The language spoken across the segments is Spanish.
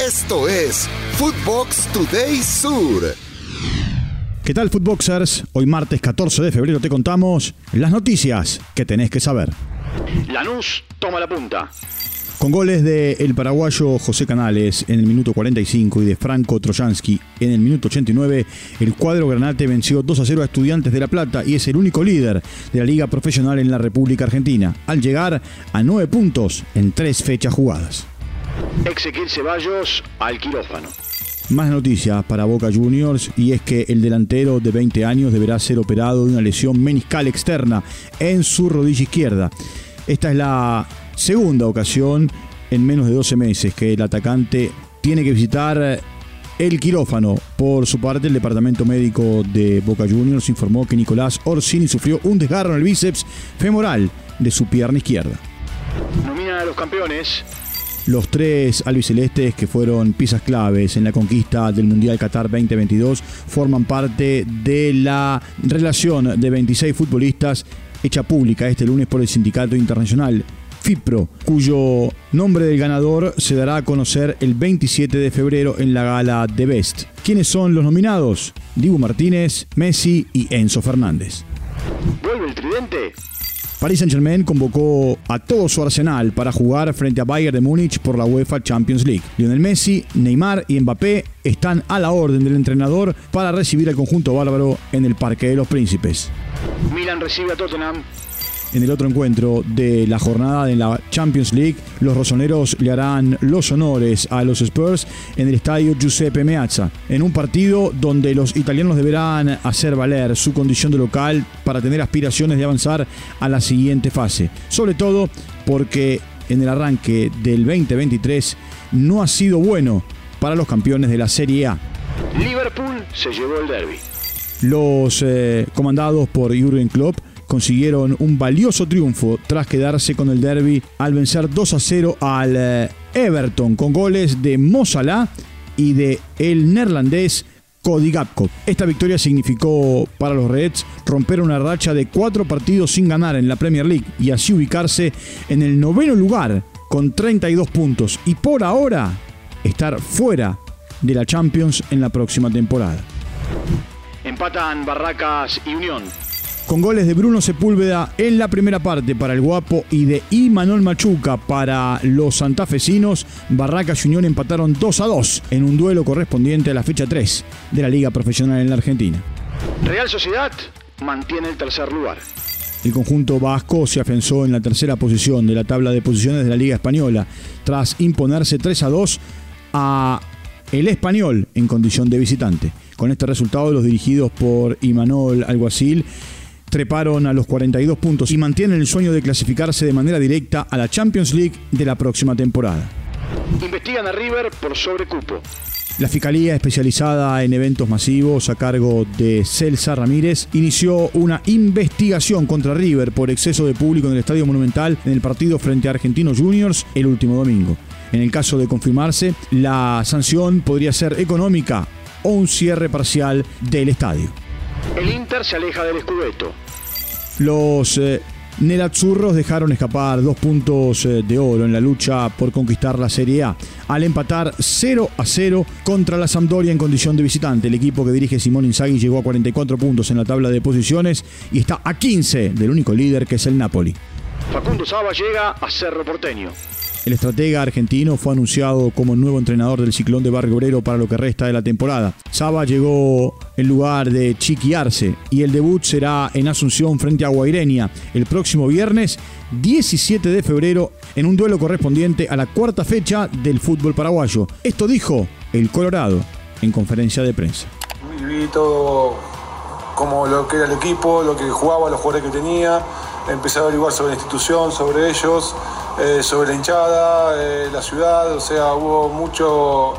Esto es Footbox Today Sur. ¿Qué tal, Footboxers? Hoy martes 14 de febrero te contamos las noticias que tenés que saber. Lanús toma la punta. Con goles de el paraguayo José Canales en el minuto 45 y de Franco Trojansky en el minuto 89, el cuadro granate venció 2 a 0 a Estudiantes de La Plata y es el único líder de la liga profesional en la República Argentina, al llegar a 9 puntos en 3 fechas jugadas. Ezequiel Ceballos al quirófano. Más noticias para Boca Juniors y es que el delantero de 20 años deberá ser operado de una lesión meniscal externa en su rodilla izquierda. Esta es la segunda ocasión en menos de 12 meses que el atacante tiene que visitar el quirófano. Por su parte, el departamento médico de Boca Juniors informó que Nicolás Orsini sufrió un desgarro en el bíceps femoral de su pierna izquierda. Nominan a los campeones. Los tres albicelestes que fueron piezas claves en la conquista del Mundial Qatar 2022 forman parte de la relación de 26 futbolistas hecha pública este lunes por el Sindicato Internacional FIPRO, cuyo nombre del ganador se dará a conocer el 27 de febrero en la gala de Best. ¿Quiénes son los nominados? Dibu Martínez, Messi y Enzo Fernández. ¿Vuelve el tridente? Paris Saint-Germain convocó a todo su arsenal para jugar frente a Bayern de Múnich por la UEFA Champions League. Lionel Messi, Neymar y Mbappé están a la orden del entrenador para recibir al conjunto bárbaro en el Parque de los Príncipes. Milan recibe a Tottenham. En el otro encuentro de la jornada de la Champions League, los rosoneros le harán los honores a los Spurs en el estadio Giuseppe Meazza, en un partido donde los italianos deberán hacer valer su condición de local para tener aspiraciones de avanzar a la siguiente fase. Sobre todo porque en el arranque del 2023 no ha sido bueno para los campeones de la Serie A. Liverpool se llevó el derby. Los eh, comandados por Jürgen Klopp consiguieron un valioso triunfo tras quedarse con el derby al vencer 2 a 0 al eh, Everton con goles de Mo y de el neerlandés Cody Gapco. Esta victoria significó para los Reds romper una racha de cuatro partidos sin ganar en la Premier League y así ubicarse en el noveno lugar con 32 puntos y por ahora estar fuera de la Champions en la próxima temporada. Empatan Barracas y Unión. Con goles de Bruno Sepúlveda en la primera parte para el Guapo y de Imanol Machuca para los santafesinos, Barracas y Unión empataron 2 a 2 en un duelo correspondiente a la fecha 3 de la Liga Profesional en la Argentina. Real Sociedad mantiene el tercer lugar. El conjunto vasco se afianzó en la tercera posición de la tabla de posiciones de la Liga Española tras imponerse 3 a 2 a el Español en condición de visitante. Con este resultado, los dirigidos por Imanol Alguacil treparon a los 42 puntos y mantienen el sueño de clasificarse de manera directa a la Champions League de la próxima temporada. Investigan a River por sobrecupo. La Fiscalía Especializada en Eventos Masivos a cargo de Celsa Ramírez inició una investigación contra River por exceso de público en el Estadio Monumental en el partido frente a Argentinos Juniors el último domingo. En el caso de confirmarse, la sanción podría ser económica o un cierre parcial del estadio. El Inter se aleja del Scudetto. Los eh, Nerazzurros dejaron escapar dos puntos eh, de oro en la lucha por conquistar la Serie A al empatar 0 a 0 contra la Sampdoria en condición de visitante. El equipo que dirige Simón Inzaghi llegó a 44 puntos en la tabla de posiciones y está a 15 del único líder que es el Napoli. Facundo Saba llega a Cerro Porteño. El estratega argentino fue anunciado como nuevo entrenador del Ciclón de Barrio Obrero para lo que resta de la temporada. Saba llegó en lugar de Chiqui Arce y el debut será en Asunción frente a Guaireña el próximo viernes 17 de febrero en un duelo correspondiente a la cuarta fecha del fútbol paraguayo. Esto dijo el Colorado en conferencia de prensa. Viví todo como lo que era el equipo, lo que jugaba, los jugadores que tenía. Empecé a averiguar sobre la institución, sobre ellos. Eh, sobre la hinchada, eh, la ciudad, o sea, hubo mucho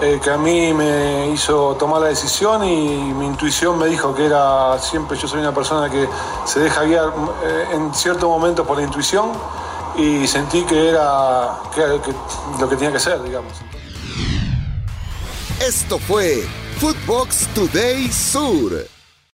eh, que a mí me hizo tomar la decisión y mi intuición me dijo que era, siempre yo soy una persona que se deja guiar en ciertos momentos por la intuición y sentí que era, que era lo que tenía que ser, digamos. Esto fue Footbox Today Sur.